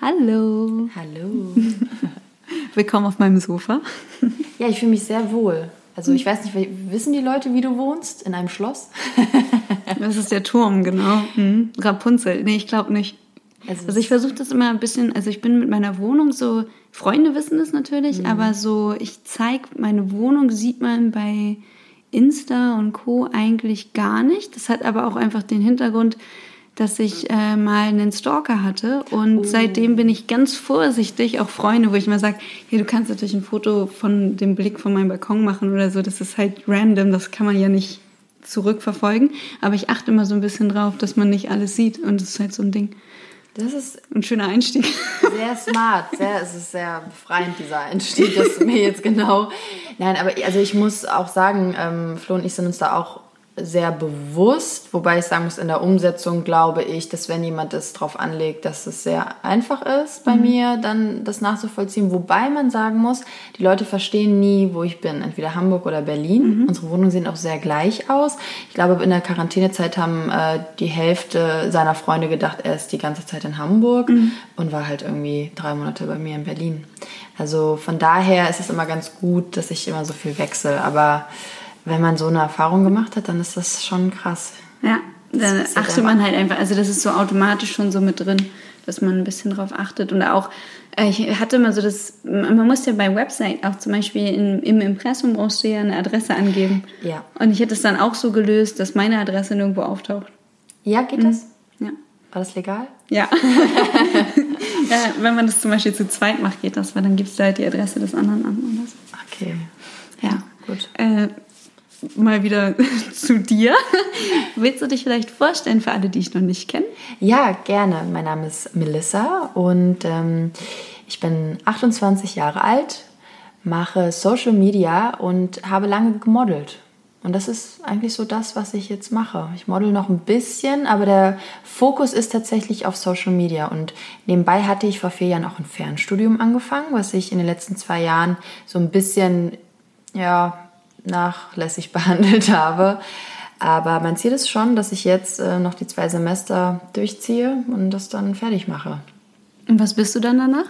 Hallo. Hallo. Willkommen auf meinem Sofa. Ja, ich fühle mich sehr wohl. Also ich weiß nicht, wissen die Leute, wie du wohnst? In einem Schloss? Das ist der Turm, genau. Mhm. Rapunzel. Nee, ich glaube nicht. Also, also ich versuche das immer ein bisschen, also ich bin mit meiner Wohnung so, Freunde wissen das natürlich, mhm. aber so, ich zeige meine Wohnung, sieht man bei Insta und Co. eigentlich gar nicht. Das hat aber auch einfach den Hintergrund, dass ich äh, mal einen Stalker hatte und oh. seitdem bin ich ganz vorsichtig, auch Freunde, wo ich mal sage, ja, du kannst natürlich ein Foto von dem Blick von meinem Balkon machen oder so, das ist halt random, das kann man ja nicht zurückverfolgen, aber ich achte immer so ein bisschen drauf, dass man nicht alles sieht und das ist halt so ein Ding. Das ist ein schöner Einstieg. Sehr smart, sehr, es ist sehr befreiend, dieser Einstieg, das ist mir jetzt genau. Nein, aber also ich muss auch sagen, ähm, Flo und ich sind uns da auch sehr bewusst, wobei ich sagen muss, in der Umsetzung glaube ich, dass wenn jemand es darauf anlegt, dass es sehr einfach ist bei mhm. mir, dann das nachzuvollziehen. Wobei man sagen muss, die Leute verstehen nie, wo ich bin, entweder Hamburg oder Berlin. Mhm. Unsere Wohnungen sehen auch sehr gleich aus. Ich glaube, in der Quarantänezeit haben äh, die Hälfte seiner Freunde gedacht, er ist die ganze Zeit in Hamburg mhm. und war halt irgendwie drei Monate bei mir in Berlin. Also von daher ist es immer ganz gut, dass ich immer so viel wechsle, aber wenn man so eine Erfahrung gemacht hat, dann ist das schon krass. Ja, dann achtet man halt einfach, also das ist so automatisch schon so mit drin, dass man ein bisschen drauf achtet. Und auch, äh, ich hatte immer so das, man muss ja bei Website auch zum Beispiel in, im Impressum brauchst du ja eine Adresse angeben. Ja. Und ich hätte es dann auch so gelöst, dass meine Adresse nirgendwo auftaucht. Ja, geht das? Mhm. Ja. War das legal? Ja. ja. Wenn man das zum Beispiel zu zweit macht, geht das, weil dann gibst du halt die Adresse des anderen an oder so. Okay. Ja. Gut. Äh, mal wieder zu dir. Willst du dich vielleicht vorstellen für alle, die ich noch nicht kenne? Ja, gerne. Mein Name ist Melissa und ähm, ich bin 28 Jahre alt, mache Social Media und habe lange gemodelt. Und das ist eigentlich so das, was ich jetzt mache. Ich model noch ein bisschen, aber der Fokus ist tatsächlich auf Social Media. Und nebenbei hatte ich vor vier Jahren auch ein Fernstudium angefangen, was ich in den letzten zwei Jahren so ein bisschen ja, nachlässig behandelt habe. Aber mein Ziel ist schon, dass ich jetzt äh, noch die zwei Semester durchziehe und das dann fertig mache. Und was bist du dann danach?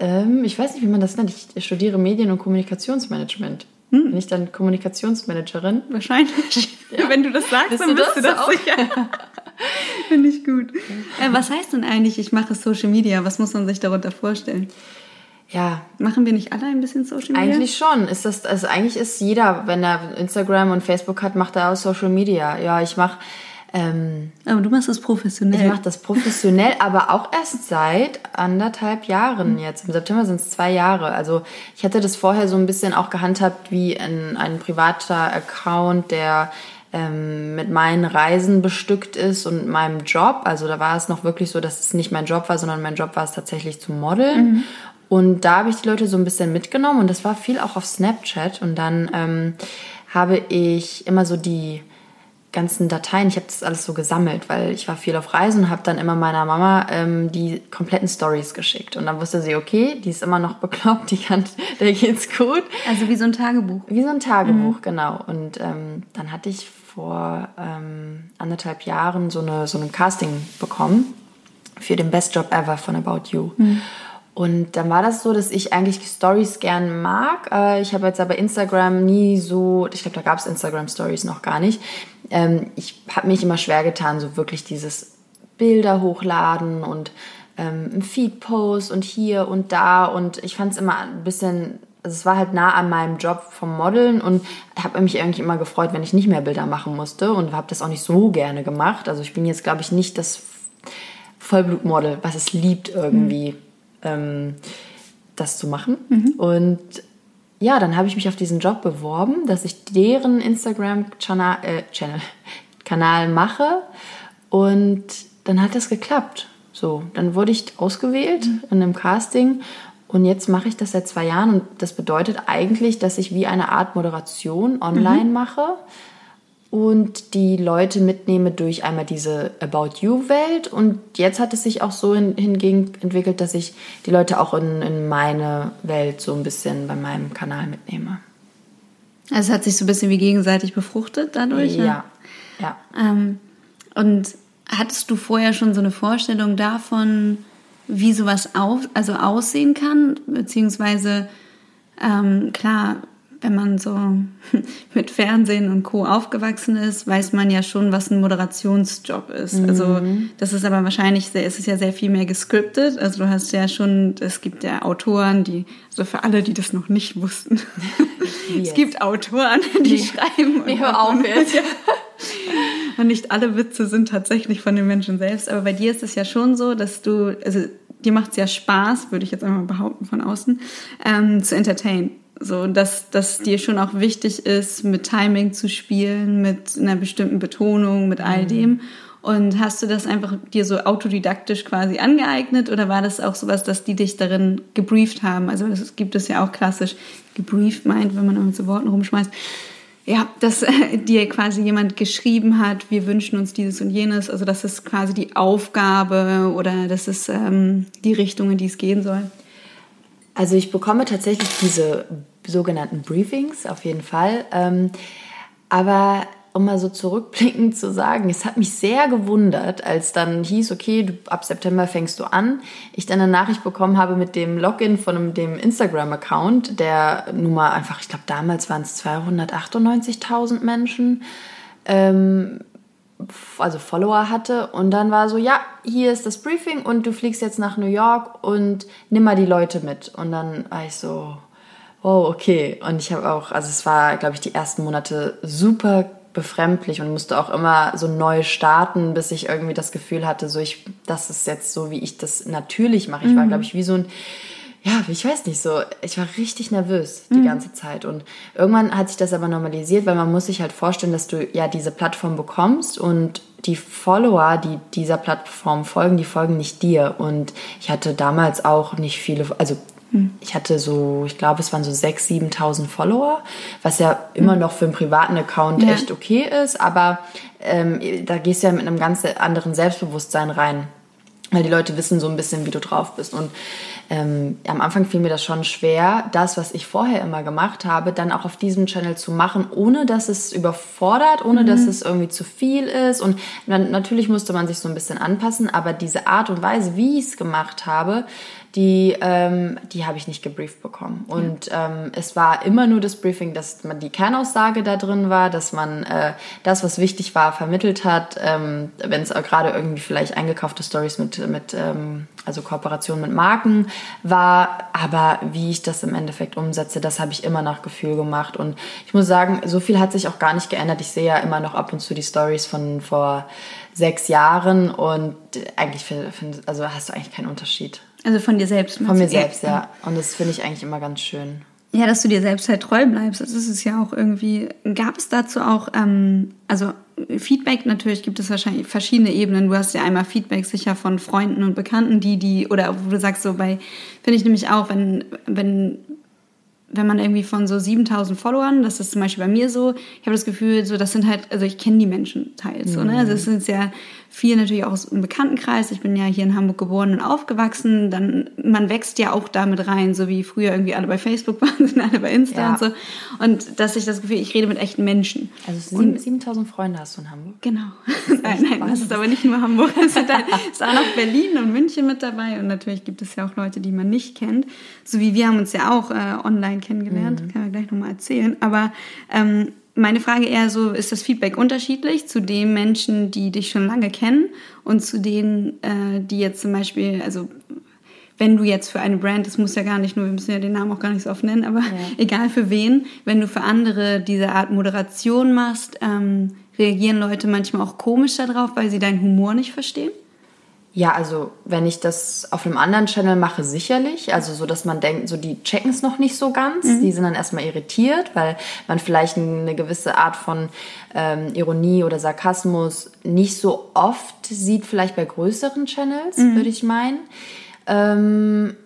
Ähm, ich weiß nicht, wie man das nennt. Ich studiere Medien- und Kommunikationsmanagement. Hm. Bin ich dann Kommunikationsmanagerin? Wahrscheinlich. Ja. Wenn du das sagst, bist dann du bist das du das auch? sicher. Finde ich gut. Äh, was heißt denn eigentlich, ich mache Social Media? Was muss man sich darunter vorstellen? Ja. Machen wir nicht alle ein bisschen Social Media? Eigentlich schon. Ist das, also eigentlich ist jeder, wenn er Instagram und Facebook hat, macht er auch Social Media. Ja, ich mache. Ähm, aber du machst das professionell. Ich mache das professionell, aber auch erst seit anderthalb Jahren jetzt. Im September sind es zwei Jahre. Also ich hatte das vorher so ein bisschen auch gehandhabt wie ein, ein privater Account, der ähm, mit meinen Reisen bestückt ist und meinem Job. Also da war es noch wirklich so, dass es nicht mein Job war, sondern mein Job war es tatsächlich zu modeln. Mhm. Und da habe ich die Leute so ein bisschen mitgenommen und das war viel auch auf Snapchat. Und dann ähm, habe ich immer so die ganzen Dateien, ich habe das alles so gesammelt, weil ich war viel auf Reisen und habe dann immer meiner Mama ähm, die kompletten Stories geschickt. Und dann wusste sie, okay, die ist immer noch bekloppt, die kann, der geht's gut. Also wie so ein Tagebuch. Wie so ein Tagebuch, mhm. genau. Und ähm, dann hatte ich vor ähm, anderthalb Jahren so, eine, so ein Casting bekommen für den Best Job Ever von About You. Mhm. Und dann war das so, dass ich eigentlich Stories gern mag. Äh, ich habe jetzt aber Instagram nie so, ich glaube, da gab es Instagram Stories noch gar nicht. Ähm, ich habe mich immer schwer getan, so wirklich dieses Bilder hochladen und ähm, ein Feed-Post und hier und da. Und ich fand es immer ein bisschen, also es war halt nah an meinem Job vom Modeln und habe mich irgendwie immer gefreut, wenn ich nicht mehr Bilder machen musste und habe das auch nicht so gerne gemacht. Also ich bin jetzt, glaube ich, nicht das Vollblutmodel, was es liebt irgendwie. Mhm ähm, das zu machen. Mhm. Und ja, dann habe ich mich auf diesen Job beworben, dass ich deren Instagram-Kanal äh, Kanal mache. Und dann hat das geklappt. So, dann wurde ich ausgewählt mhm. in einem Casting und jetzt mache ich das seit zwei Jahren und das bedeutet eigentlich, dass ich wie eine Art Moderation online mhm. mache und die Leute mitnehme durch einmal diese About You-Welt. Und jetzt hat es sich auch so hin, hingegen entwickelt, dass ich die Leute auch in, in meine Welt so ein bisschen bei meinem Kanal mitnehme. Also es hat sich so ein bisschen wie gegenseitig befruchtet dadurch? Ja. ja. Ähm, und hattest du vorher schon so eine Vorstellung davon, wie sowas auf, also aussehen kann, beziehungsweise ähm, klar, wenn man so mit Fernsehen und Co. aufgewachsen ist, weiß man ja schon, was ein Moderationsjob ist. Mhm. Also das ist aber wahrscheinlich, sehr, es ist ja sehr viel mehr gescriptet. Also du hast ja schon, es gibt ja Autoren, die, also für alle, die das noch nicht wussten, es gibt Autoren, die, die schreiben. Nee, hör auf jetzt. und nicht alle Witze sind tatsächlich von den Menschen selbst. Aber bei dir ist es ja schon so, dass du, also dir macht es ja Spaß, würde ich jetzt einmal behaupten von außen, ähm, zu entertainen. So, dass, dass dir schon auch wichtig ist, mit Timing zu spielen, mit einer bestimmten Betonung, mit all mhm. dem. Und hast du das einfach dir so autodidaktisch quasi angeeignet oder war das auch sowas, dass die dich darin gebrieft haben? Also das gibt es ja auch klassisch gebrieft meint, wenn man mit so Worten rumschmeißt. Ja, dass äh, dir quasi jemand geschrieben hat, wir wünschen uns dieses und jenes. Also das ist quasi die Aufgabe oder das ist ähm, die Richtung, in die es gehen soll. Also ich bekomme tatsächlich diese sogenannten Briefings auf jeden Fall. Ähm, aber um mal so zurückblickend zu sagen, es hat mich sehr gewundert, als dann hieß, okay, du, ab September fängst du an. Ich dann eine Nachricht bekommen habe mit dem Login von dem Instagram-Account, der nun mal einfach, ich glaube damals waren es 298.000 Menschen. Ähm, also Follower hatte und dann war so, ja, hier ist das Briefing und du fliegst jetzt nach New York und nimm mal die Leute mit. Und dann war ich so, oh, okay. Und ich habe auch, also es war, glaube ich, die ersten Monate super befremdlich und musste auch immer so neu starten, bis ich irgendwie das Gefühl hatte, so ich, das ist jetzt so, wie ich das natürlich mache. Ich war, mhm. glaube ich, wie so ein ja, ich weiß nicht so, ich war richtig nervös die mhm. ganze Zeit und irgendwann hat sich das aber normalisiert, weil man muss sich halt vorstellen, dass du ja diese Plattform bekommst und die Follower, die dieser Plattform folgen, die folgen nicht dir und ich hatte damals auch nicht viele, also mhm. ich hatte so, ich glaube, es waren so 6.000, 7.000 Follower, was ja immer mhm. noch für einen privaten Account ja. echt okay ist, aber ähm, da gehst du ja mit einem ganz anderen Selbstbewusstsein rein weil die Leute wissen so ein bisschen, wie du drauf bist. Und ähm, am Anfang fiel mir das schon schwer, das, was ich vorher immer gemacht habe, dann auch auf diesem Channel zu machen, ohne dass es überfordert, ohne mhm. dass es irgendwie zu viel ist. Und dann, natürlich musste man sich so ein bisschen anpassen, aber diese Art und Weise, wie ich es gemacht habe, die, ähm, die habe ich nicht gebrieft bekommen. Und ähm, es war immer nur das Briefing, dass man die Kernaussage da drin war, dass man äh, das, was wichtig war, vermittelt hat. Ähm, Wenn es gerade irgendwie vielleicht eingekaufte Stories mit, mit ähm, also Kooperation mit Marken war. Aber wie ich das im Endeffekt umsetze, das habe ich immer nach Gefühl gemacht. Und ich muss sagen, so viel hat sich auch gar nicht geändert. Ich sehe ja immer noch ab und zu die Stories von vor sechs Jahren und eigentlich find, also hast du eigentlich keinen Unterschied. Also von dir selbst. Von mir selbst, ja. Und das finde ich eigentlich immer ganz schön. Ja, dass du dir selbst halt treu bleibst. Das ist es ja auch irgendwie. Gab es dazu auch, ähm, also Feedback, natürlich gibt es wahrscheinlich verschiedene Ebenen. Du hast ja einmal Feedback sicher von Freunden und Bekannten, die, die, oder wo du sagst so bei, finde ich nämlich auch, wenn, wenn wenn man irgendwie von so 7000 Followern, das ist zum Beispiel bei mir so, ich habe das Gefühl, so das sind halt, also ich kenne die Menschen teils, mhm. so, ne? also es sind ja viel natürlich auch aus dem Bekanntenkreis. Ich bin ja hier in Hamburg geboren und aufgewachsen. Dann, man wächst ja auch damit rein, so wie früher irgendwie alle bei Facebook waren, sind alle bei Insta ja. und so. Und dass ich das Gefühl, ich rede mit echten Menschen. Also 7000 Freunde hast du in Hamburg? Genau. nein, nein, das ist aber nicht nur Hamburg. Es ist auch noch Berlin und München mit dabei. Und natürlich gibt es ja auch Leute, die man nicht kennt. So wie wir haben uns ja auch äh, online kennengelernt. Mhm. Kann man gleich nochmal erzählen. Aber ähm, meine Frage eher so, ist das Feedback unterschiedlich zu den Menschen, die dich schon lange kennen und zu denen, äh, die jetzt zum Beispiel, also wenn du jetzt für eine Brand, das muss ja gar nicht nur, wir müssen ja den Namen auch gar nicht so oft nennen, aber ja. egal für wen, wenn du für andere diese Art Moderation machst, ähm, reagieren Leute manchmal auch komisch darauf, weil sie deinen Humor nicht verstehen? Ja, also wenn ich das auf einem anderen Channel mache, sicherlich. Also so, dass man denkt, so die checken es noch nicht so ganz. Mhm. Die sind dann erstmal irritiert, weil man vielleicht eine gewisse Art von ähm, Ironie oder Sarkasmus nicht so oft sieht, vielleicht bei größeren Channels, mhm. würde ich meinen. Ähm,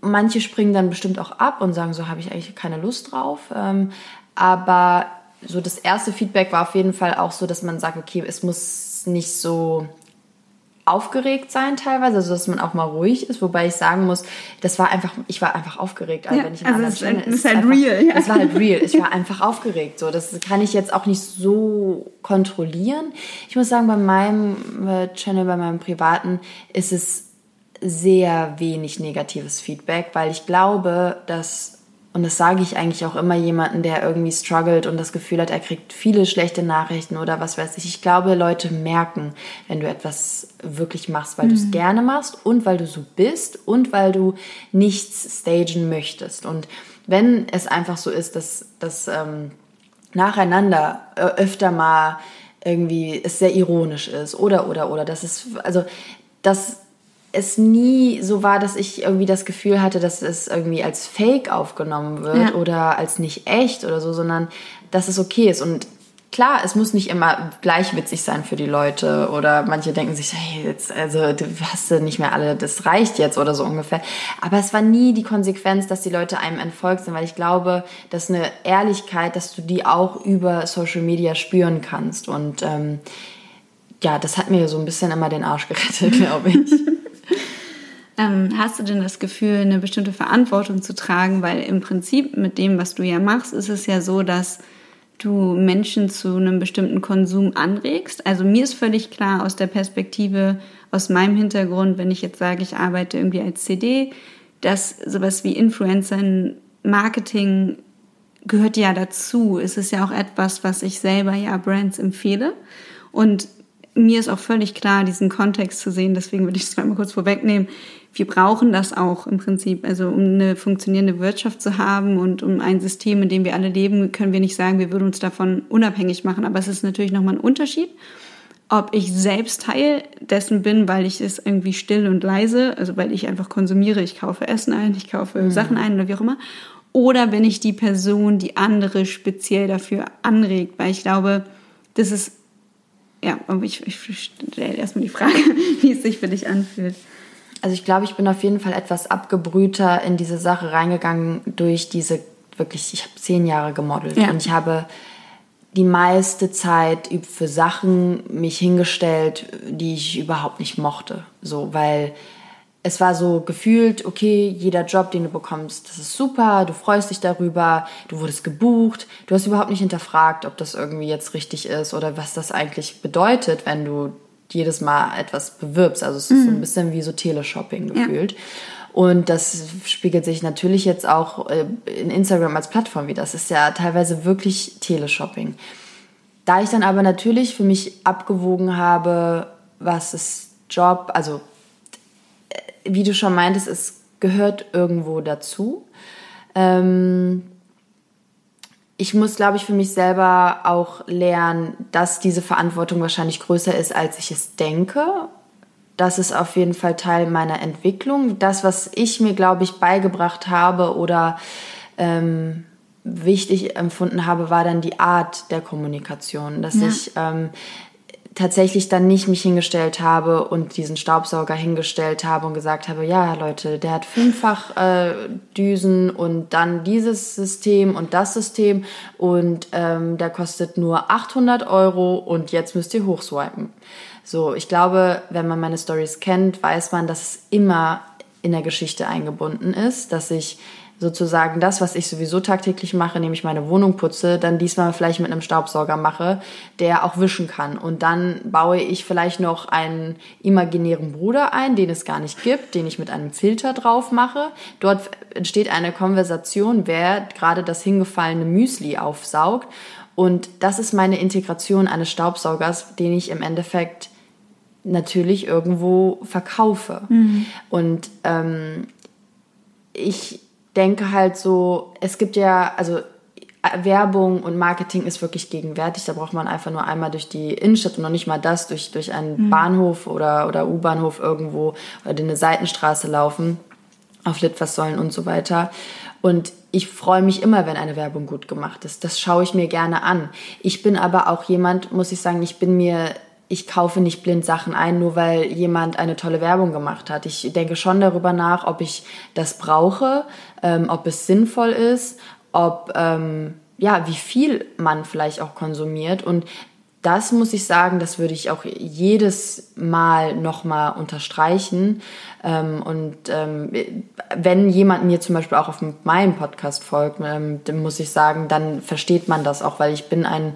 manche springen dann bestimmt auch ab und sagen, so habe ich eigentlich keine Lust drauf. Ähm, aber so das erste Feedback war auf jeden Fall auch so, dass man sagt, okay, es muss nicht so aufgeregt sein teilweise, also dass man auch mal ruhig ist, wobei ich sagen muss, das war einfach, ich war einfach aufgeregt, also ja, wenn ich also es ist, ist halt einfach, real. Ja. Es war halt real, ich war einfach aufgeregt, so das kann ich jetzt auch nicht so kontrollieren. Ich muss sagen, bei meinem äh, Channel, bei meinem privaten ist es sehr wenig negatives Feedback, weil ich glaube, dass und das sage ich eigentlich auch immer jemanden, der irgendwie struggelt und das Gefühl hat, er kriegt viele schlechte Nachrichten oder was weiß ich. Ich glaube, Leute merken, wenn du etwas wirklich machst, weil mhm. du es gerne machst und weil du so bist und weil du nichts stagen möchtest. Und wenn es einfach so ist, dass, dass ähm, nacheinander äh, öfter mal irgendwie es sehr ironisch ist oder oder oder das ist also das es nie so war, dass ich irgendwie das Gefühl hatte, dass es irgendwie als Fake aufgenommen wird ja. oder als nicht echt oder so, sondern dass es okay ist. Und klar, es muss nicht immer gleich witzig sein für die Leute oder manche denken sich, hey, jetzt, also du hast nicht mehr alle, das reicht jetzt oder so ungefähr. Aber es war nie die Konsequenz, dass die Leute einem entfolgt sind, weil ich glaube, dass eine Ehrlichkeit, dass du die auch über Social Media spüren kannst. Und ähm, ja, das hat mir so ein bisschen immer den Arsch gerettet, glaube ich. Ähm, hast du denn das Gefühl, eine bestimmte Verantwortung zu tragen? Weil im Prinzip mit dem, was du ja machst, ist es ja so, dass du Menschen zu einem bestimmten Konsum anregst. Also mir ist völlig klar aus der Perspektive, aus meinem Hintergrund, wenn ich jetzt sage, ich arbeite irgendwie als CD, dass sowas wie Influencer Marketing gehört ja dazu. Es ist ja auch etwas, was ich selber ja Brands empfehle. Und mir ist auch völlig klar, diesen Kontext zu sehen, deswegen würde ich es mal kurz vorwegnehmen. Wir brauchen das auch im Prinzip. Also um eine funktionierende Wirtschaft zu haben und um ein System, in dem wir alle leben, können wir nicht sagen, wir würden uns davon unabhängig machen. Aber es ist natürlich nochmal ein Unterschied, ob ich selbst Teil dessen bin, weil ich es irgendwie still und leise, also weil ich einfach konsumiere, ich kaufe Essen ein, ich kaufe mhm. Sachen ein oder wie auch immer. Oder bin ich die Person, die andere speziell dafür anregt, weil ich glaube, das ist ja, aber ich, ich stelle erstmal die Frage, wie es sich für dich anfühlt. Also ich glaube, ich bin auf jeden Fall etwas abgebrühter in diese Sache reingegangen durch diese wirklich, ich habe zehn Jahre gemodelt ja. und ich habe die meiste Zeit für Sachen mich hingestellt, die ich überhaupt nicht mochte. So, weil es war so gefühlt, okay, jeder Job, den du bekommst, das ist super, du freust dich darüber, du wurdest gebucht, du hast überhaupt nicht hinterfragt, ob das irgendwie jetzt richtig ist oder was das eigentlich bedeutet, wenn du jedes Mal etwas bewirbst. Also es ist so ein mhm. bisschen wie so Teleshopping gefühlt. Ja. Und das spiegelt sich natürlich jetzt auch äh, in Instagram als Plattform wieder. Das ist ja teilweise wirklich Teleshopping. Da ich dann aber natürlich für mich abgewogen habe, was ist Job, also wie du schon meintest, es gehört irgendwo dazu. Ähm, ich muss, glaube ich, für mich selber auch lernen, dass diese Verantwortung wahrscheinlich größer ist, als ich es denke. Das ist auf jeden Fall Teil meiner Entwicklung. Das, was ich mir, glaube ich, beigebracht habe oder ähm, wichtig empfunden habe, war dann die Art der Kommunikation. Dass ja. ich ähm, tatsächlich dann nicht mich hingestellt habe und diesen Staubsauger hingestellt habe und gesagt habe, ja Leute, der hat fünffach äh, Düsen und dann dieses System und das System und ähm, der kostet nur 800 Euro und jetzt müsst ihr hochswipen. So, ich glaube, wenn man meine Stories kennt, weiß man, dass es immer in der Geschichte eingebunden ist, dass ich sozusagen das, was ich sowieso tagtäglich mache, nämlich meine Wohnung putze, dann diesmal vielleicht mit einem Staubsauger mache, der auch wischen kann. Und dann baue ich vielleicht noch einen imaginären Bruder ein, den es gar nicht gibt, den ich mit einem Filter drauf mache. Dort entsteht eine Konversation, wer gerade das hingefallene Müsli aufsaugt. Und das ist meine Integration eines Staubsaugers, den ich im Endeffekt natürlich irgendwo verkaufe. Mhm. Und ähm, ich denke halt so, es gibt ja, also Werbung und Marketing ist wirklich gegenwärtig. Da braucht man einfach nur einmal durch die Innenstadt und noch nicht mal das, durch, durch einen mhm. Bahnhof oder, oder U-Bahnhof irgendwo oder eine Seitenstraße laufen, auf Litfaßsäulen und so weiter. Und ich freue mich immer, wenn eine Werbung gut gemacht ist. Das schaue ich mir gerne an. Ich bin aber auch jemand, muss ich sagen, ich bin mir ich kaufe nicht blind Sachen ein, nur weil jemand eine tolle Werbung gemacht hat. Ich denke schon darüber nach, ob ich das brauche, ähm, ob es sinnvoll ist, ob ähm, ja, wie viel man vielleicht auch konsumiert. Und das muss ich sagen, das würde ich auch jedes Mal nochmal unterstreichen. Ähm, und ähm, wenn jemand mir zum Beispiel auch auf meinem Podcast folgt, ähm, dann muss ich sagen, dann versteht man das auch, weil ich bin ein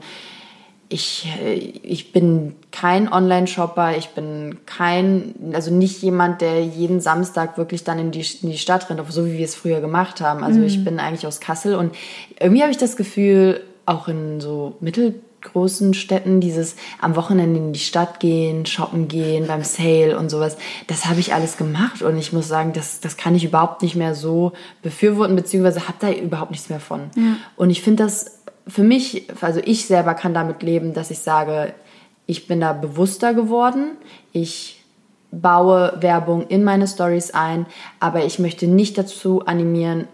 ich, äh, ich bin kein Online-Shopper, ich bin kein, also nicht jemand, der jeden Samstag wirklich dann in die, in die Stadt rennt, so wie wir es früher gemacht haben. Also mhm. ich bin eigentlich aus Kassel und irgendwie habe ich das Gefühl, auch in so mittelgroßen Städten, dieses am Wochenende in die Stadt gehen, shoppen gehen, beim Sale und sowas, das habe ich alles gemacht und ich muss sagen, das, das kann ich überhaupt nicht mehr so befürworten, beziehungsweise habe da überhaupt nichts mehr von. Ja. Und ich finde das für mich, also ich selber kann damit leben, dass ich sage, ich bin da bewusster geworden. Ich baue Werbung in meine Stories ein, aber ich möchte nicht dazu animieren,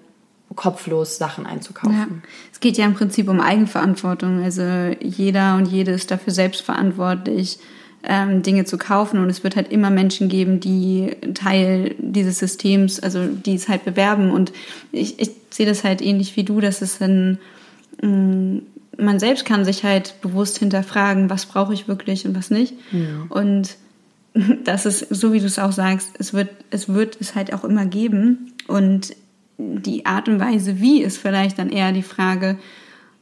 kopflos Sachen einzukaufen. Ja. Es geht ja im Prinzip um Eigenverantwortung. Also jeder und jede ist dafür selbst verantwortlich, ähm, Dinge zu kaufen. Und es wird halt immer Menschen geben, die Teil dieses Systems, also die es halt bewerben. Und ich, ich sehe das halt ähnlich wie du, dass es ein man selbst kann sich halt bewusst hinterfragen, was brauche ich wirklich und was nicht. Ja. Und das ist, so wie du es auch sagst, es wird, es wird es halt auch immer geben. Und die Art und Weise, wie, ist vielleicht dann eher die Frage,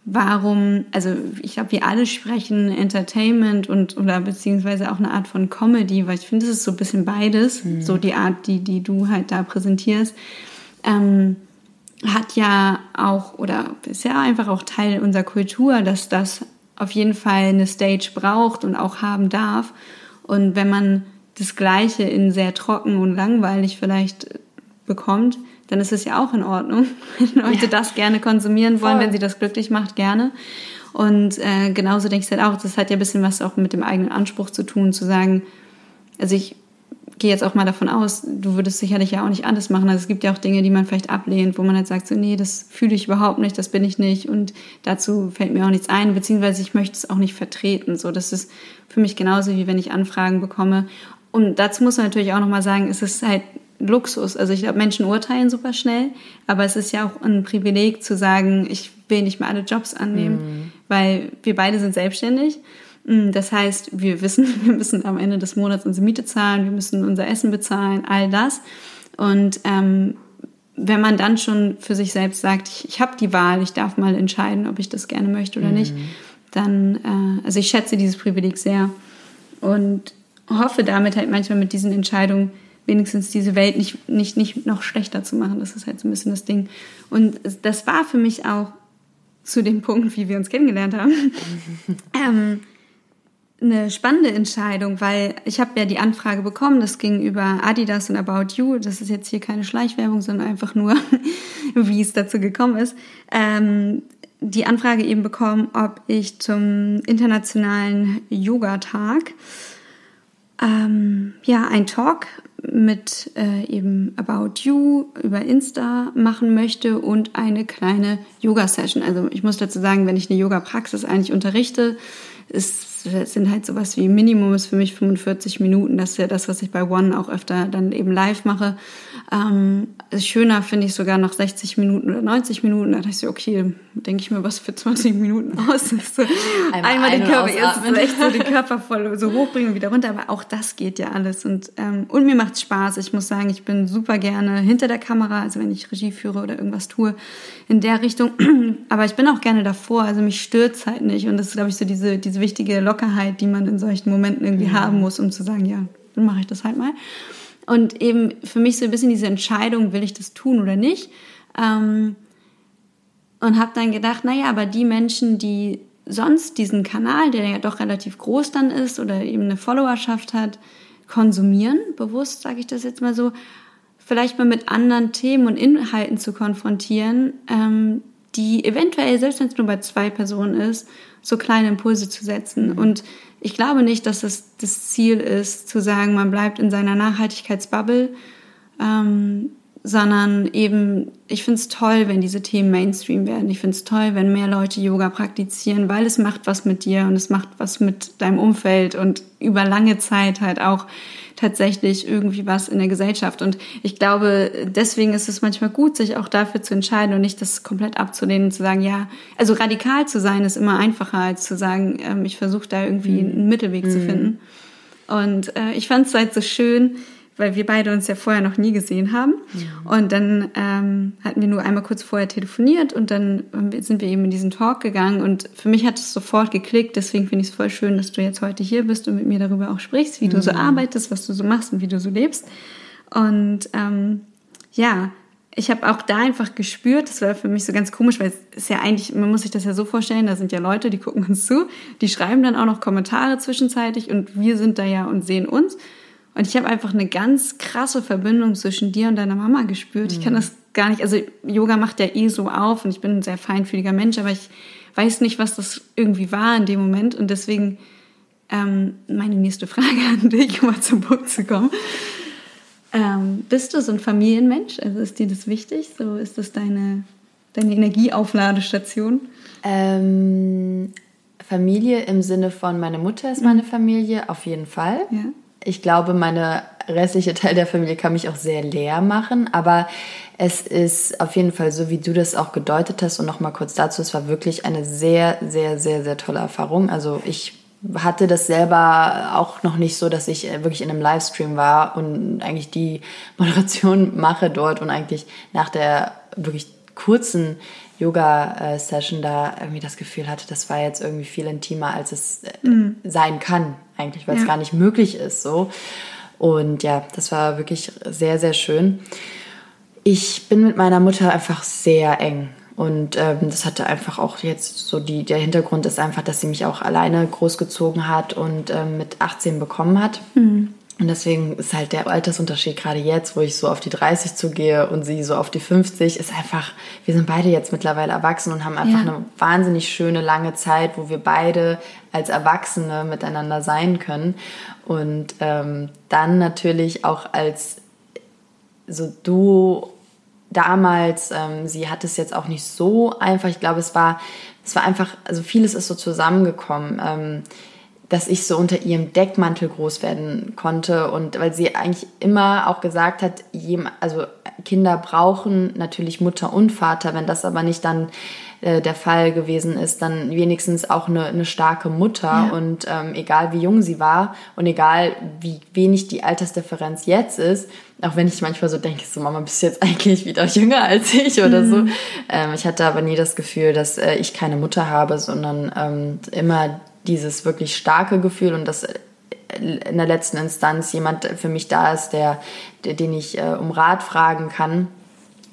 warum, also ich glaube, wir alle sprechen Entertainment und oder beziehungsweise auch eine Art von Comedy, weil ich finde, es ist so ein bisschen beides, mhm. so die Art, die, die du halt da präsentierst. Ähm, hat ja auch oder ist ja einfach auch Teil unserer Kultur, dass das auf jeden Fall eine Stage braucht und auch haben darf. Und wenn man das Gleiche in sehr trocken und langweilig vielleicht bekommt, dann ist es ja auch in Ordnung. Wenn Leute ja. das gerne konsumieren wollen, Voll. wenn sie das glücklich macht, gerne. Und äh, genauso denke ich halt auch, das hat ja ein bisschen was auch mit dem eigenen Anspruch zu tun, zu sagen, also ich gehe jetzt auch mal davon aus, du würdest sicherlich ja auch nicht anders machen. Also es gibt ja auch Dinge, die man vielleicht ablehnt, wo man halt sagt, so, nee, das fühle ich überhaupt nicht, das bin ich nicht und dazu fällt mir auch nichts ein, beziehungsweise ich möchte es auch nicht vertreten. So, das ist für mich genauso, wie wenn ich Anfragen bekomme. Und dazu muss man natürlich auch nochmal sagen, es ist halt Luxus. Also ich glaube, Menschen urteilen super schnell, aber es ist ja auch ein Privileg zu sagen, ich will nicht mehr alle Jobs annehmen, mhm. weil wir beide sind selbstständig. Mm, das heißt, wir wissen, wir müssen am Ende des Monats unsere Miete zahlen, wir müssen unser Essen bezahlen, all das. Und ähm, wenn man dann schon für sich selbst sagt, ich, ich habe die Wahl, ich darf mal entscheiden, ob ich das gerne möchte oder mhm. nicht, dann, äh, also ich schätze dieses Privileg sehr und hoffe damit halt manchmal mit diesen Entscheidungen wenigstens diese Welt nicht, nicht, nicht noch schlechter zu machen. Das ist halt so ein bisschen das Ding. Und das war für mich auch zu dem Punkt, wie wir uns kennengelernt haben. ähm, eine spannende Entscheidung, weil ich habe ja die Anfrage bekommen, das ging über Adidas und About You. Das ist jetzt hier keine Schleichwerbung, sondern einfach nur, wie es dazu gekommen ist. Ähm, die Anfrage eben bekommen, ob ich zum internationalen Yoga-Tag ähm, ja ein Talk mit äh, eben About You über Insta machen möchte und eine kleine Yoga-Session. Also ich muss dazu sagen, wenn ich eine Yoga-Praxis eigentlich unterrichte, ist das sind halt sowas wie Minimum ist für mich 45 Minuten. Das ist ja das, was ich bei One auch öfter dann eben live mache. Ähm, schöner finde ich sogar noch 60 Minuten oder 90 Minuten. Da dachte ich so, okay, denke ich mir was für 20 Minuten aus. So einmal, einmal den Körper, jetzt vielleicht so den Körper voll so hochbringen und wieder runter. Aber auch das geht ja alles. Und, ähm, und mir macht Spaß. Ich muss sagen, ich bin super gerne hinter der Kamera, also wenn ich Regie führe oder irgendwas tue in der Richtung. Aber ich bin auch gerne davor. Also mich stört halt nicht. Und das ist, glaube ich, so diese, diese wichtige Lockerheit, die man in solchen Momenten irgendwie ja. haben muss, um zu sagen, ja, dann mache ich das halt mal. Und eben für mich so ein bisschen diese Entscheidung, will ich das tun oder nicht. Ähm, und habe dann gedacht, naja, aber die Menschen, die sonst diesen Kanal, der ja doch relativ groß dann ist oder eben eine Followerschaft hat, konsumieren, bewusst sage ich das jetzt mal so, vielleicht mal mit anderen Themen und Inhalten zu konfrontieren, ähm, die eventuell, selbst wenn es nur bei zwei Personen ist, so kleine Impulse zu setzen. Und ich glaube nicht, dass es das Ziel ist, zu sagen, man bleibt in seiner Nachhaltigkeitsbubble, ähm, sondern eben, ich finde es toll, wenn diese Themen Mainstream werden. Ich finde es toll, wenn mehr Leute Yoga praktizieren, weil es macht was mit dir und es macht was mit deinem Umfeld und über lange Zeit halt auch tatsächlich irgendwie was in der Gesellschaft. Und ich glaube, deswegen ist es manchmal gut, sich auch dafür zu entscheiden und nicht das komplett abzulehnen und zu sagen, ja, also radikal zu sein ist immer einfacher, als zu sagen, ähm, ich versuche da irgendwie einen Mittelweg mhm. zu finden. Und äh, ich fand es halt so schön, weil wir beide uns ja vorher noch nie gesehen haben. Ja. Und dann ähm, hatten wir nur einmal kurz vorher telefoniert und dann sind wir eben in diesen Talk gegangen. Und für mich hat es sofort geklickt. Deswegen finde ich es voll schön, dass du jetzt heute hier bist und mit mir darüber auch sprichst, wie mhm. du so mhm. arbeitest, was du so machst und wie du so lebst. Und ähm, ja, ich habe auch da einfach gespürt, das war für mich so ganz komisch, weil es ist ja eigentlich, man muss sich das ja so vorstellen, da sind ja Leute, die gucken uns zu, die schreiben dann auch noch Kommentare zwischenzeitig und wir sind da ja und sehen uns. Und ich habe einfach eine ganz krasse Verbindung zwischen dir und deiner Mama gespürt. Mhm. Ich kann mhm. das gar nicht, also Yoga macht ja eh so auf und ich bin ein sehr feinfühliger Mensch, aber ich weiß nicht, was das irgendwie war in dem Moment. Und deswegen ähm, meine nächste Frage an dich, um mal zum Punkt zu kommen. Ähm, bist du so ein Familienmensch? Also ist dir das wichtig? So ist das deine, deine Energieaufladestation? Ähm, Familie im Sinne von meine Mutter ist meine mhm. Familie, auf jeden Fall. Ja. Ich glaube, meine restliche Teil der Familie kann mich auch sehr leer machen, aber es ist auf jeden Fall so, wie du das auch gedeutet hast und nochmal kurz dazu, es war wirklich eine sehr, sehr, sehr, sehr tolle Erfahrung. Also ich hatte das selber auch noch nicht so, dass ich äh, wirklich in einem Livestream war und eigentlich die Moderation mache dort und eigentlich nach der wirklich kurzen Yoga-Session da irgendwie das Gefühl hatte, das war jetzt irgendwie viel intimer, als es äh, mhm. sein kann, eigentlich, weil ja. es gar nicht möglich ist so. Und ja, das war wirklich sehr, sehr schön. Ich bin mit meiner Mutter einfach sehr eng. Und ähm, das hatte einfach auch jetzt so die, der Hintergrund ist einfach, dass sie mich auch alleine großgezogen hat und ähm, mit 18 bekommen hat. Mhm. Und deswegen ist halt der Altersunterschied gerade jetzt, wo ich so auf die 30 zugehe und sie so auf die 50, ist einfach, wir sind beide jetzt mittlerweile erwachsen und haben einfach ja. eine wahnsinnig schöne lange Zeit, wo wir beide als Erwachsene miteinander sein können. Und ähm, dann natürlich auch als so Duo damals, ähm, sie hat es jetzt auch nicht so einfach. Ich glaube, es war, es war einfach, also vieles ist so zusammengekommen, ähm, dass ich so unter ihrem Deckmantel groß werden konnte und weil sie eigentlich immer auch gesagt hat, also Kinder brauchen natürlich Mutter und Vater, wenn das aber nicht dann äh, der Fall gewesen ist, dann wenigstens auch eine, eine starke Mutter. Ja. Und ähm, egal wie jung sie war und egal wie wenig die Altersdifferenz jetzt ist, auch wenn ich manchmal so denke, so Mama, bist du jetzt eigentlich wieder jünger als ich oder mhm. so. Ähm, ich hatte aber nie das Gefühl, dass äh, ich keine Mutter habe, sondern ähm, immer dieses wirklich starke Gefühl und das äh, in der letzten Instanz jemand für mich da ist, der, der den ich äh, um Rat fragen kann.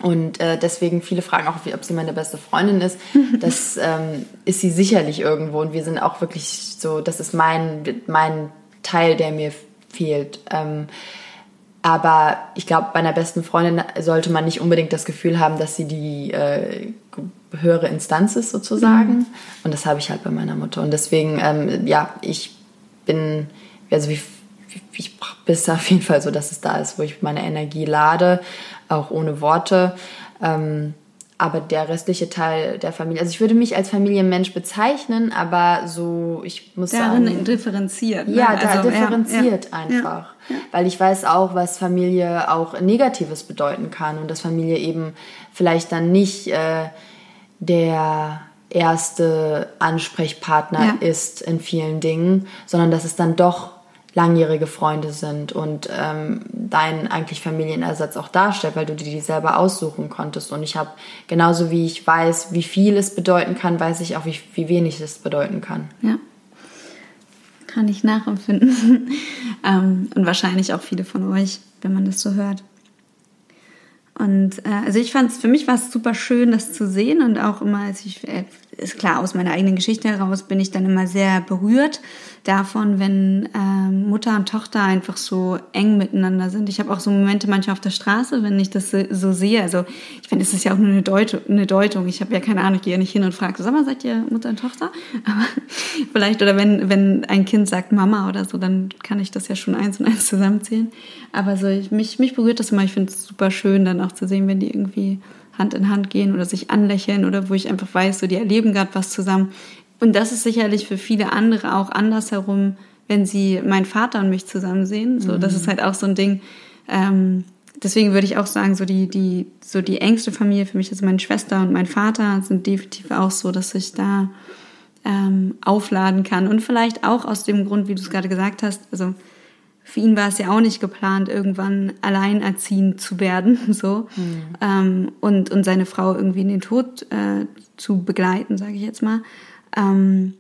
Und äh, deswegen viele fragen auch, ob sie meine beste Freundin ist. Das ähm, ist sie sicherlich irgendwo. Und wir sind auch wirklich so, das ist mein, mein Teil, der mir fehlt. Ähm, aber ich glaube, bei einer besten Freundin sollte man nicht unbedingt das Gefühl haben, dass sie die äh, höhere Instanz ist sozusagen. Mhm. Und das habe ich halt bei meiner Mutter. Und deswegen, ähm, ja, ich bin, also wie, wie, ich bis auf jeden Fall so, dass es da ist, wo ich meine Energie lade auch ohne Worte. Ähm, aber der restliche Teil der Familie, also ich würde mich als Familienmensch bezeichnen, aber so, ich muss Darin sagen. differenziert. Ne? Ja, da also, differenziert ja, einfach. Ja, ja. Weil ich weiß auch, was Familie auch Negatives bedeuten kann und dass Familie eben vielleicht dann nicht äh, der erste Ansprechpartner ist in vielen Dingen, sondern dass es dann doch langjährige Freunde sind und ähm, deinen eigentlich Familienersatz auch darstellt, weil du dir die selber aussuchen konntest. Und ich habe, genauso wie ich weiß, wie viel es bedeuten kann, weiß ich auch, wie, wie wenig es bedeuten kann. Ja. Kann ich nachempfinden. ähm, und wahrscheinlich auch viele von euch, wenn man das so hört. Und äh, also ich fand es, für mich war es super schön, das zu sehen und auch immer, als ich, äh, ist klar, aus meiner eigenen Geschichte heraus bin ich dann immer sehr berührt, davon, wenn ähm, Mutter und Tochter einfach so eng miteinander sind. Ich habe auch so Momente manchmal auf der Straße, wenn ich das so, sehe. Also ich finde, es ist ja auch nur eine Deutung. Eine Deutung. Ich habe ja keine Ahnung, ich gehe ja nicht hin und frage, sag mal, seid ihr Mutter und Tochter? Aber vielleicht, oder wenn, wenn ein Kind sagt Mama oder so, dann kann ich das ja schon eins und eins zusammenzählen. Aber so, ich, mich, mich berührt das immer. Ich finde es super schön, dann auch zu sehen, wenn die irgendwie Hand in Hand gehen oder sich anlächeln oder wo ich einfach weiß, so die erleben gerade was zusammen. Und das ist sicherlich für viele andere auch andersherum, wenn sie meinen Vater und mich zusammen sehen. So, mhm. das ist halt auch so ein Ding. Ähm, deswegen würde ich auch sagen, so die, die, so die engste Familie für mich ist meine Schwester und mein Vater sind definitiv auch so, dass ich da ähm, aufladen kann. Und vielleicht auch aus dem Grund, wie du es gerade gesagt hast, also für ihn war es ja auch nicht geplant, irgendwann alleinerziehend zu werden, so. Mhm. Ähm, und, und seine Frau irgendwie in den Tod äh, zu begleiten, sage ich jetzt mal. Ähm,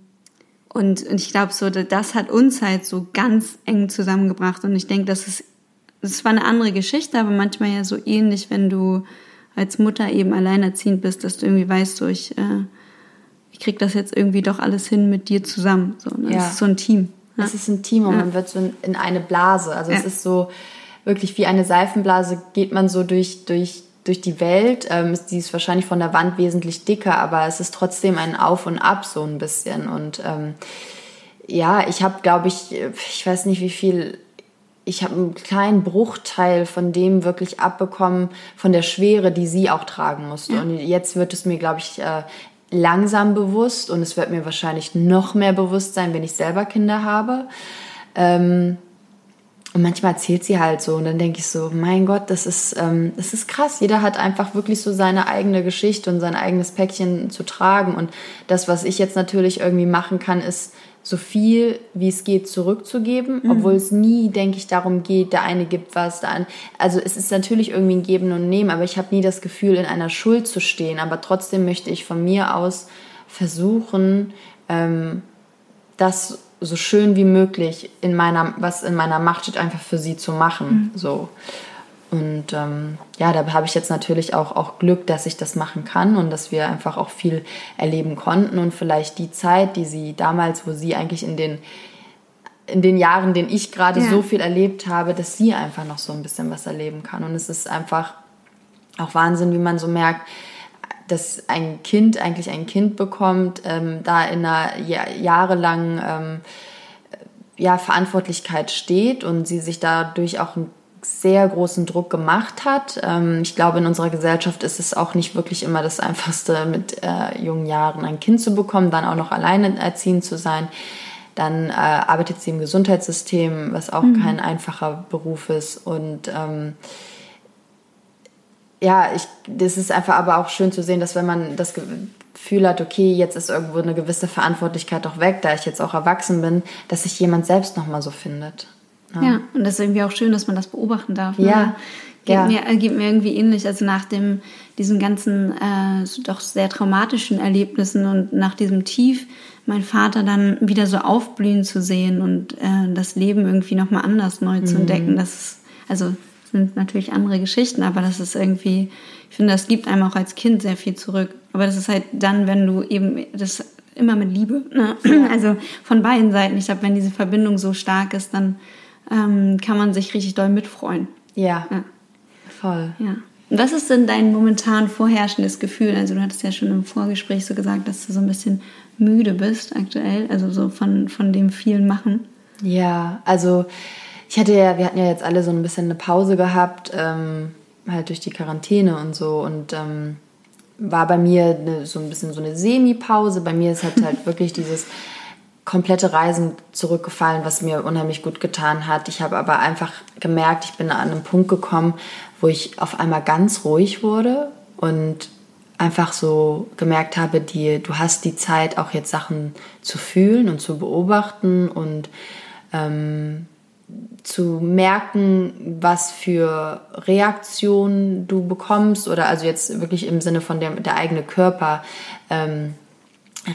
und, und ich glaube, so, das hat uns halt so ganz eng zusammengebracht. Und ich denke, das ist, das war eine andere Geschichte, aber manchmal ja so ähnlich, wenn du als Mutter eben alleinerziehend bist, dass du irgendwie weißt, so ich, äh, ich krieg das jetzt irgendwie doch alles hin mit dir zusammen. So, ne? ja. Das ist so ein Team. Es ist ein Team und man wird so in eine Blase. Also es ist so wirklich wie eine Seifenblase, geht man so durch, durch, durch die Welt. Ähm, die ist wahrscheinlich von der Wand wesentlich dicker, aber es ist trotzdem ein Auf und Ab so ein bisschen. Und ähm, ja, ich habe, glaube ich, ich weiß nicht wie viel, ich habe einen kleinen Bruchteil von dem wirklich abbekommen, von der Schwere, die sie auch tragen musste. Ja. Und jetzt wird es mir, glaube ich, äh, langsam bewusst und es wird mir wahrscheinlich noch mehr bewusst sein, wenn ich selber Kinder habe. Ähm, und manchmal erzählt sie halt so und dann denke ich so, mein Gott, das ist, ähm, das ist krass. Jeder hat einfach wirklich so seine eigene Geschichte und sein eigenes Päckchen zu tragen. Und das, was ich jetzt natürlich irgendwie machen kann, ist so viel wie es geht zurückzugeben, mhm. obwohl es nie, denke ich, darum geht, der eine gibt was, der andere. Also es ist natürlich irgendwie ein Geben und Nehmen, aber ich habe nie das Gefühl, in einer Schuld zu stehen. Aber trotzdem möchte ich von mir aus versuchen, ähm, das so schön wie möglich in meiner, was in meiner Macht steht, einfach für sie zu machen. Mhm. So. Und ähm, ja, da habe ich jetzt natürlich auch, auch Glück, dass ich das machen kann und dass wir einfach auch viel erleben konnten und vielleicht die Zeit, die sie damals, wo sie eigentlich in den, in den Jahren, denen ich gerade ja. so viel erlebt habe, dass sie einfach noch so ein bisschen was erleben kann. Und es ist einfach auch Wahnsinn, wie man so merkt, dass ein Kind eigentlich ein Kind bekommt, ähm, da in einer jahrelangen ähm, ja, Verantwortlichkeit steht und sie sich dadurch auch ein sehr großen Druck gemacht hat. Ähm, ich glaube, in unserer Gesellschaft ist es auch nicht wirklich immer das Einfachste, mit äh, jungen Jahren ein Kind zu bekommen, dann auch noch alleine erziehend zu sein. Dann äh, arbeitet sie im Gesundheitssystem, was auch mhm. kein einfacher Beruf ist. Und ähm, ja, ich, das ist einfach aber auch schön zu sehen, dass wenn man das Gefühl hat, okay, jetzt ist irgendwo eine gewisse Verantwortlichkeit auch weg, da ich jetzt auch erwachsen bin, dass sich jemand selbst nochmal so findet. Ja. ja. und das ist irgendwie auch schön, dass man das beobachten darf. Ne? Ja. Geht, ja. Mir, geht mir irgendwie ähnlich. Also nach dem, diesen ganzen äh, doch sehr traumatischen Erlebnissen und nach diesem Tief, mein Vater dann wieder so aufblühen zu sehen und äh, das Leben irgendwie nochmal anders neu zu mhm. entdecken. Das ist, also sind natürlich andere Geschichten, aber das ist irgendwie, ich finde, das gibt einem auch als Kind sehr viel zurück. Aber das ist halt dann, wenn du eben das immer mit Liebe, ne? also von beiden Seiten. Ich glaube, wenn diese Verbindung so stark ist, dann ähm, kann man sich richtig doll mitfreuen. Ja. ja. Voll. Ja. Und was ist denn dein momentan vorherrschendes Gefühl? Also du hattest ja schon im Vorgespräch so gesagt, dass du so ein bisschen müde bist aktuell, also so von, von dem vielen Machen. Ja, also ich hatte ja, wir hatten ja jetzt alle so ein bisschen eine Pause gehabt, ähm, halt durch die Quarantäne und so und ähm, war bei mir eine, so ein bisschen so eine Semi-Pause. Bei mir ist halt halt wirklich dieses komplette Reisen zurückgefallen, was mir unheimlich gut getan hat. Ich habe aber einfach gemerkt, ich bin an einem Punkt gekommen, wo ich auf einmal ganz ruhig wurde und einfach so gemerkt habe, die, du hast die Zeit, auch jetzt Sachen zu fühlen und zu beobachten und ähm, zu merken, was für Reaktionen du bekommst oder also jetzt wirklich im Sinne von der, der eigene Körper ähm,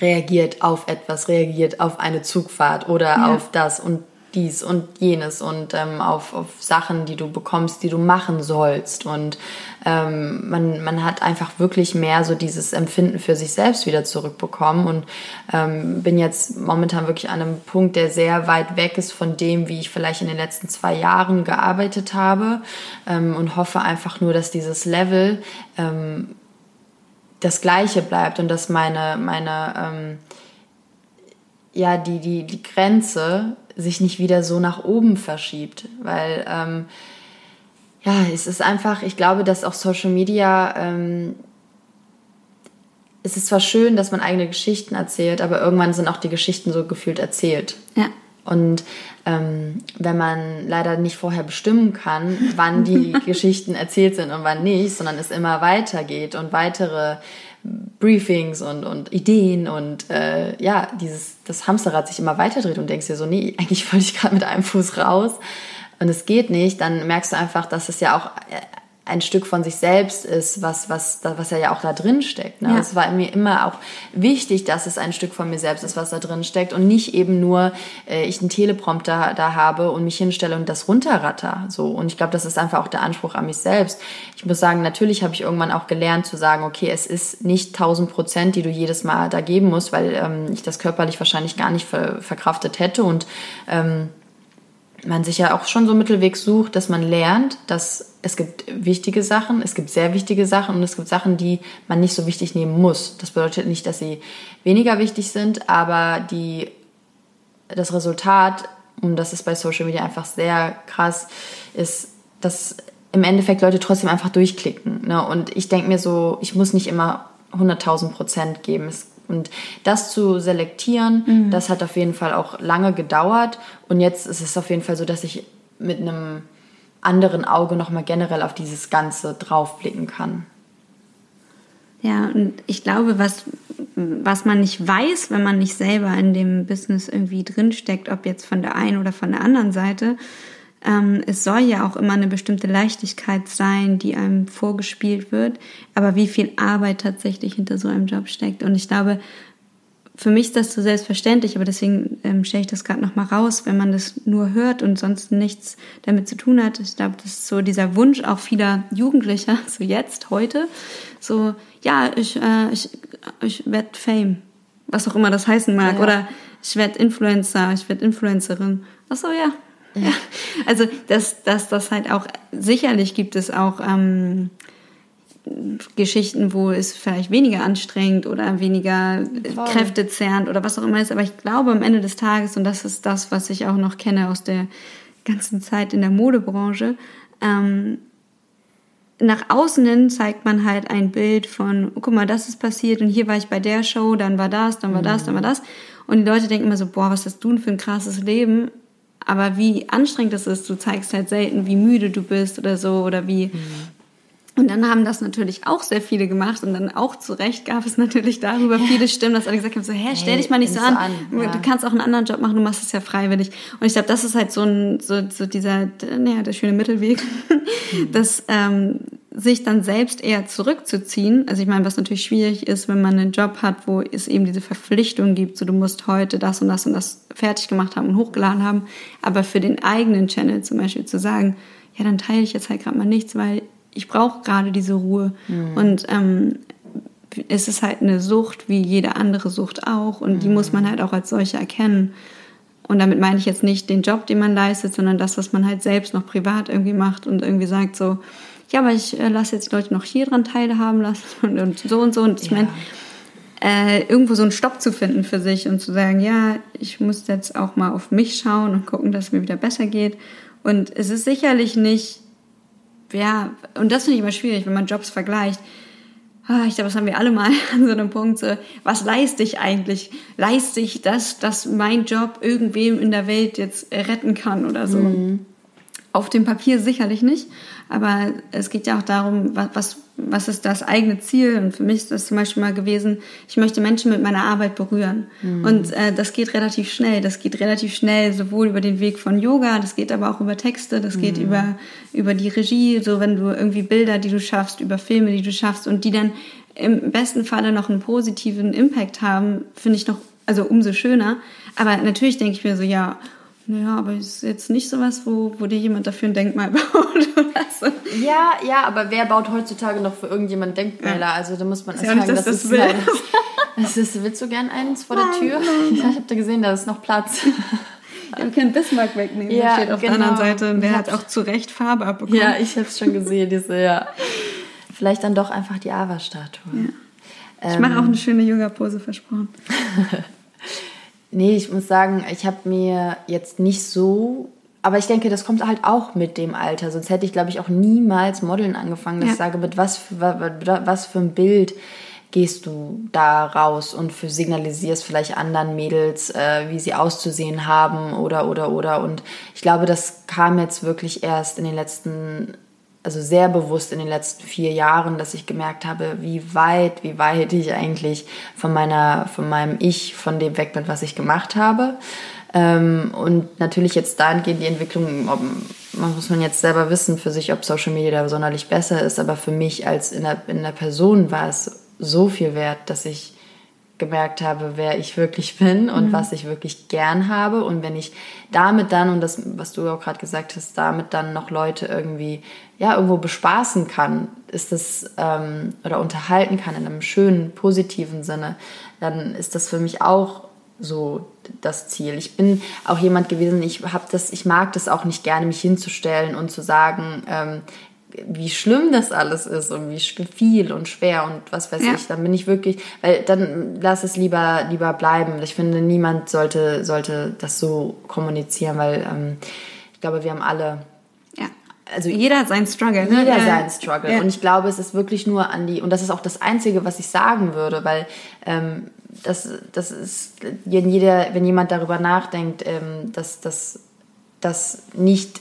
reagiert auf etwas, reagiert auf eine Zugfahrt oder ja. auf das und dies und jenes und ähm, auf, auf Sachen, die du bekommst, die du machen sollst. Und ähm, man, man hat einfach wirklich mehr so dieses Empfinden für sich selbst wieder zurückbekommen und ähm, bin jetzt momentan wirklich an einem Punkt, der sehr weit weg ist von dem, wie ich vielleicht in den letzten zwei Jahren gearbeitet habe ähm, und hoffe einfach nur, dass dieses Level ähm, das Gleiche bleibt und dass meine, meine ähm, ja, die, die, die Grenze sich nicht wieder so nach oben verschiebt. Weil, ähm, ja, es ist einfach, ich glaube, dass auch Social Media, ähm, es ist zwar schön, dass man eigene Geschichten erzählt, aber irgendwann sind auch die Geschichten so gefühlt erzählt. Ja. Und ähm, wenn man leider nicht vorher bestimmen kann, wann die Geschichten erzählt sind und wann nicht, sondern es immer weitergeht und weitere Briefings und, und Ideen und äh, ja, dieses, das Hamsterrad sich immer weiter dreht und denkst dir so, nee, eigentlich wollte ich gerade mit einem Fuß raus. und es geht nicht, dann merkst du einfach, dass es ja auch ein Stück von sich selbst ist, was, was, was ja auch da drin steckt. Ne? Ja. Es war mir immer auch wichtig, dass es ein Stück von mir selbst ist, was da drin steckt und nicht eben nur äh, ich einen Teleprompter da habe und mich hinstelle und das runterratter. So. Und ich glaube, das ist einfach auch der Anspruch an mich selbst. Ich muss sagen, natürlich habe ich irgendwann auch gelernt zu sagen, okay, es ist nicht 1000 Prozent, die du jedes Mal da geben musst, weil ähm, ich das körperlich wahrscheinlich gar nicht ver verkraftet hätte und ähm, man sich ja auch schon so Mittelweg sucht, dass man lernt, dass es gibt wichtige Sachen, es gibt sehr wichtige Sachen und es gibt Sachen, die man nicht so wichtig nehmen muss. Das bedeutet nicht, dass sie weniger wichtig sind, aber die, das Resultat, und das ist bei Social Media einfach sehr krass, ist, dass im Endeffekt Leute trotzdem einfach durchklicken. Ne? Und ich denke mir so, ich muss nicht immer 100.000 Prozent geben. Es und das zu selektieren, mhm. das hat auf jeden Fall auch lange gedauert. Und jetzt ist es auf jeden Fall so, dass ich mit einem anderen Auge nochmal generell auf dieses Ganze draufblicken kann. Ja, und ich glaube, was, was man nicht weiß, wenn man nicht selber in dem Business irgendwie drinsteckt, ob jetzt von der einen oder von der anderen Seite, ähm, es soll ja auch immer eine bestimmte Leichtigkeit sein, die einem vorgespielt wird, aber wie viel Arbeit tatsächlich hinter so einem Job steckt. Und ich glaube, für mich ist das so selbstverständlich, aber deswegen ähm, stelle ich das gerade nochmal raus, wenn man das nur hört und sonst nichts damit zu tun hat. Ich glaube, das ist so dieser Wunsch auch vieler Jugendlicher, so jetzt, heute, so, ja, ich, äh, ich, ich werde Fame, was auch immer das heißen mag, ja. oder ich werde Influencer, ich werde Influencerin. Ach so, ja, ja, also dass, dass das halt auch, sicherlich gibt es auch ähm, Geschichten, wo es vielleicht weniger anstrengend oder weniger Voll. kräftezerrend oder was auch immer ist, aber ich glaube am Ende des Tages, und das ist das, was ich auch noch kenne aus der ganzen Zeit in der Modebranche, ähm, nach außen hin zeigt man halt ein Bild von, oh, guck mal, das ist passiert und hier war ich bei der Show, dann war das, dann war das, dann war das. Und die Leute denken immer so, boah, was hast du denn für ein krasses Leben? Aber wie anstrengend das ist, du zeigst halt selten, wie müde du bist oder so oder wie. Mhm. Und dann haben das natürlich auch sehr viele gemacht und dann auch zu Recht gab es natürlich darüber ja. viele Stimmen, dass alle gesagt haben, so, hä, stell dich mal nicht so an. an ja. Du kannst auch einen anderen Job machen, du machst es ja freiwillig. Und ich glaube, das ist halt so ein, so, so dieser, naja, der schöne Mittelweg, mhm. dass ähm, sich dann selbst eher zurückzuziehen. Also ich meine, was natürlich schwierig ist, wenn man einen Job hat, wo es eben diese Verpflichtung gibt, so du musst heute das und das und das fertig gemacht haben und hochgeladen haben. Aber für den eigenen Channel zum Beispiel zu sagen, ja, dann teile ich jetzt halt gerade mal nichts, weil ich brauche gerade diese Ruhe. Mhm. Und ähm, es ist halt eine Sucht, wie jede andere Sucht auch. Und mhm. die muss man halt auch als solche erkennen. Und damit meine ich jetzt nicht den Job, den man leistet, sondern das, was man halt selbst noch privat irgendwie macht und irgendwie sagt so, ja, aber ich äh, lasse jetzt die Leute noch hier dran teilhaben lassen und, und so und so. Und ich ja. meine, äh, irgendwo so einen Stopp zu finden für sich und zu sagen, ja, ich muss jetzt auch mal auf mich schauen und gucken, dass es mir wieder besser geht. Und es ist sicherlich nicht, ja, und das finde ich immer schwierig, wenn man Jobs vergleicht. Ah, ich glaube, das haben wir alle mal an so einem Punkt. So, was leiste ich eigentlich? Leiste ich das, dass mein Job irgendwem in der Welt jetzt retten kann oder so? Mhm. Auf dem Papier sicherlich nicht, aber es geht ja auch darum, was, was ist das eigene Ziel? Und für mich ist das zum Beispiel mal gewesen, ich möchte Menschen mit meiner Arbeit berühren. Mhm. Und äh, das geht relativ schnell. Das geht relativ schnell, sowohl über den Weg von Yoga, das geht aber auch über Texte, das geht mhm. über, über die Regie, so wenn du irgendwie Bilder, die du schaffst, über Filme, die du schaffst und die dann im besten Falle noch einen positiven Impact haben, finde ich noch, also umso schöner. Aber natürlich denke ich mir so, ja, naja, aber es ist jetzt nicht sowas, wo, wo dir jemand dafür ein Denkmal baut oder so. Ja, ja, aber wer baut heutzutage noch für irgendjemanden Denkmäler? Ja. Also da muss man erst sagen, dass das, das will. Das ist, willst du gern eins vor der Tür? Nein. Ja, ich habe da gesehen, da ist noch Platz. Wir können Bismarck wegnehmen, ja, der steht auf genau. der anderen Seite und der hat auch zu Recht Farbe abbekommen. Ja, ich habe es schon gesehen, diese, ja. Vielleicht dann doch einfach die Ava-Statue. Ja. Ich ähm, mache auch eine schöne Yoga-Pose versprochen. Nee, ich muss sagen, ich habe mir jetzt nicht so. Aber ich denke, das kommt halt auch mit dem Alter. Sonst hätte ich, glaube ich, auch niemals Modeln angefangen. Dass ja. ich sage, mit was für, was für ein Bild gehst du da raus und für signalisierst vielleicht anderen Mädels, äh, wie sie auszusehen haben oder oder oder. Und ich glaube, das kam jetzt wirklich erst in den letzten also sehr bewusst in den letzten vier Jahren, dass ich gemerkt habe, wie weit, wie weit ich eigentlich von meiner, von meinem Ich, von dem weg bin, was ich gemacht habe. Ähm, und natürlich jetzt dahingehend die Entwicklung, ob man muss man jetzt selber wissen für sich, ob Social Media da sonderlich besser ist, aber für mich als in der, in der Person war es so viel wert, dass ich gemerkt habe, wer ich wirklich bin und mhm. was ich wirklich gern habe. Und wenn ich damit dann, und das, was du auch gerade gesagt hast, damit dann noch Leute irgendwie, ja, irgendwo bespaßen kann, ist das, ähm, oder unterhalten kann in einem schönen, positiven Sinne, dann ist das für mich auch so das Ziel. Ich bin auch jemand gewesen, ich habe das, ich mag das auch nicht gerne, mich hinzustellen und zu sagen, ähm, wie schlimm das alles ist und wie viel und schwer und was weiß ja. ich, dann bin ich wirklich, weil dann lass es lieber, lieber bleiben. Ich finde, niemand sollte, sollte das so kommunizieren, weil ähm, ich glaube, wir haben alle. Ja. Also jeder hat seinen Struggle. Ne? Jeder ja. seinen Struggle. Ja. Und ich glaube, es ist wirklich nur an die, und das ist auch das Einzige, was ich sagen würde, weil ähm, das, das ist, wenn, jeder, wenn jemand darüber nachdenkt, ähm, dass das nicht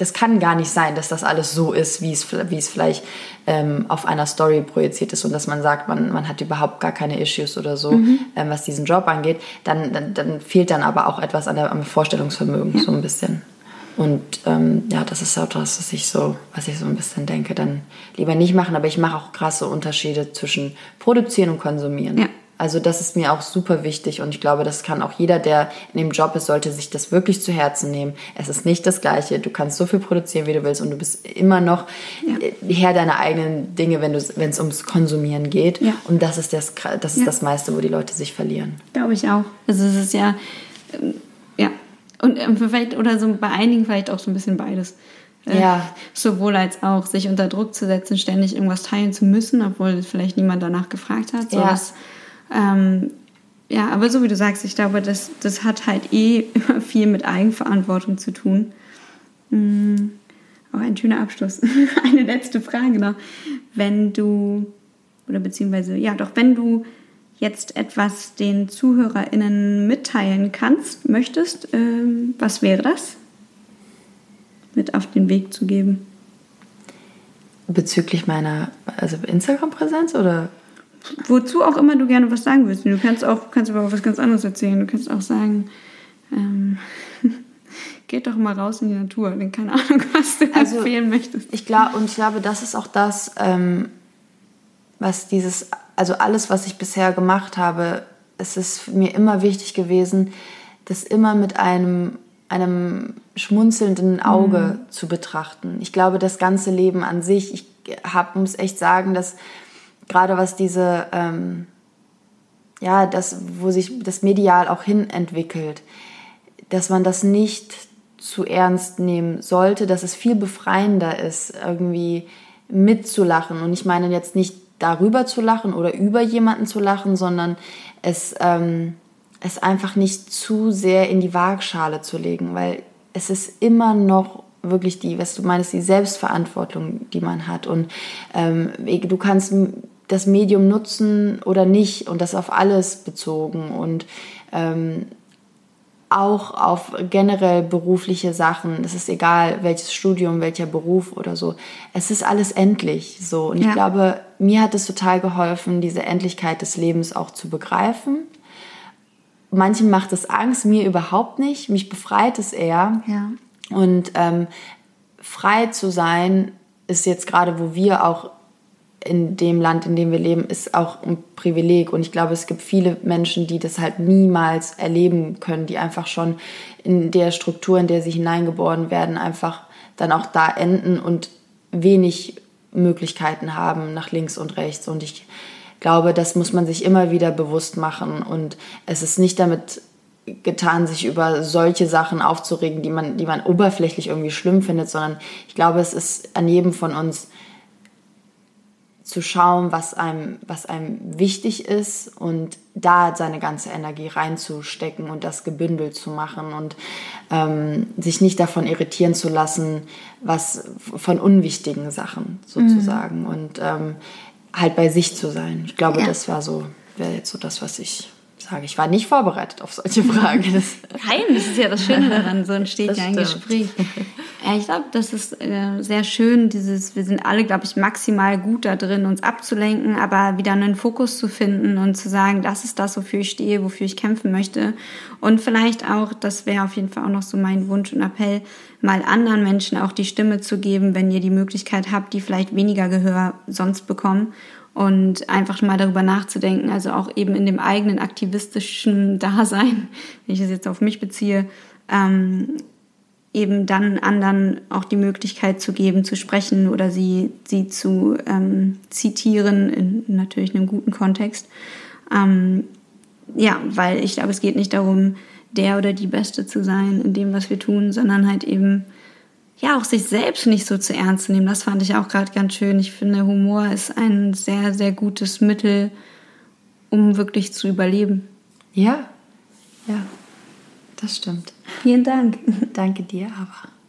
das kann gar nicht sein, dass das alles so ist, wie es, wie es vielleicht ähm, auf einer Story projiziert ist und dass man sagt, man, man hat überhaupt gar keine Issues oder so, mhm. ähm, was diesen Job angeht, dann, dann, dann, fehlt dann aber auch etwas an der, am Vorstellungsvermögen ja. so ein bisschen. Und ähm, ja, das ist auch das, was ich so, was ich so ein bisschen denke, dann lieber nicht machen, aber ich mache auch krasse Unterschiede zwischen produzieren und konsumieren. Ja. Also das ist mir auch super wichtig und ich glaube, das kann auch jeder, der in dem Job ist, sollte sich das wirklich zu Herzen nehmen. Es ist nicht das Gleiche. Du kannst so viel produzieren, wie du willst und du bist immer noch ja. Herr deiner eigenen Dinge, wenn wenn es ums Konsumieren geht. Ja. Und das ist das, das ist ja. das meiste, wo die Leute sich verlieren. Glaube ich auch. Also es ist ja, ähm, ja. Und ähm, vielleicht, oder so bei einigen vielleicht auch so ein bisschen beides. Äh, ja. Sowohl als auch sich unter Druck zu setzen, ständig irgendwas teilen zu müssen, obwohl vielleicht niemand danach gefragt hat. So ja. Was, ähm, ja, aber so wie du sagst, ich glaube, das, das hat halt eh immer viel mit Eigenverantwortung zu tun. Mhm. Auch ein schöner Abschluss. Eine letzte Frage noch. Wenn du, oder beziehungsweise, ja doch, wenn du jetzt etwas den ZuhörerInnen mitteilen kannst, möchtest, ähm, was wäre das? Mit auf den Weg zu geben. Bezüglich meiner also Instagram-Präsenz oder wozu auch immer du gerne was sagen willst. Du kannst auch kannst aber auch was ganz anderes erzählen. Du kannst auch sagen, ähm, geht doch mal raus in die Natur. Denn keine Ahnung, was du also, empfehlen möchtest. Ich glaube, und ich glaube, das ist auch das, ähm, was dieses, also alles, was ich bisher gemacht habe, es ist mir immer wichtig gewesen, das immer mit einem, einem schmunzelnden Auge mhm. zu betrachten. Ich glaube, das ganze Leben an sich, ich hab, muss echt sagen, dass gerade was diese, ähm, ja, das, wo sich das medial auch hin entwickelt, dass man das nicht zu ernst nehmen sollte, dass es viel befreiender ist, irgendwie mitzulachen. Und ich meine jetzt nicht darüber zu lachen oder über jemanden zu lachen, sondern es, ähm, es einfach nicht zu sehr in die Waagschale zu legen, weil es ist immer noch wirklich die, was du meinst, die Selbstverantwortung, die man hat. Und ähm, du kannst das Medium nutzen oder nicht und das auf alles bezogen und ähm, auch auf generell berufliche Sachen. Es ist egal, welches Studium, welcher Beruf oder so. Es ist alles endlich so. Und ja. ich glaube, mir hat es total geholfen, diese Endlichkeit des Lebens auch zu begreifen. Manchen macht es Angst, mir überhaupt nicht. Mich befreit es eher. Ja. Und ähm, frei zu sein ist jetzt gerade, wo wir auch in dem Land, in dem wir leben, ist auch ein Privileg. Und ich glaube, es gibt viele Menschen, die das halt niemals erleben können, die einfach schon in der Struktur, in der sie hineingeboren werden, einfach dann auch da enden und wenig Möglichkeiten haben nach links und rechts. Und ich glaube, das muss man sich immer wieder bewusst machen. Und es ist nicht damit getan, sich über solche Sachen aufzuregen, die man, die man oberflächlich irgendwie schlimm findet, sondern ich glaube, es ist an jedem von uns zu schauen, was einem, was einem wichtig ist und da seine ganze Energie reinzustecken und das gebündelt zu machen und ähm, sich nicht davon irritieren zu lassen, was von unwichtigen Sachen sozusagen mhm. und ähm, halt bei sich zu sein. Ich glaube, ja. das war so, wäre jetzt so das, was ich sage, ich war nicht vorbereitet auf solche Fragen. Das Nein, das ist ja das Schöne daran, so entsteht ja ein Gespräch. Ja, ich glaube, das ist äh, sehr schön, dieses, wir sind alle, glaube ich, maximal gut da drin, uns abzulenken, aber wieder einen Fokus zu finden und zu sagen, das ist das, wofür ich stehe, wofür ich kämpfen möchte. Und vielleicht auch, das wäre auf jeden Fall auch noch so mein Wunsch und Appell, mal anderen Menschen auch die Stimme zu geben, wenn ihr die Möglichkeit habt, die vielleicht weniger Gehör sonst bekommen und einfach mal darüber nachzudenken, also auch eben in dem eigenen aktivistischen Dasein, wenn ich das jetzt auf mich beziehe, ähm, eben dann anderen auch die Möglichkeit zu geben, zu sprechen oder sie, sie zu ähm, zitieren, in natürlich einem guten Kontext. Ähm, ja, weil ich glaube, es geht nicht darum, der oder die Beste zu sein in dem, was wir tun, sondern halt eben ja auch sich selbst nicht so zu ernst zu nehmen. Das fand ich auch gerade ganz schön. Ich finde, Humor ist ein sehr, sehr gutes Mittel, um wirklich zu überleben. Ja, ja, das stimmt. Vielen Dank. Danke dir aber.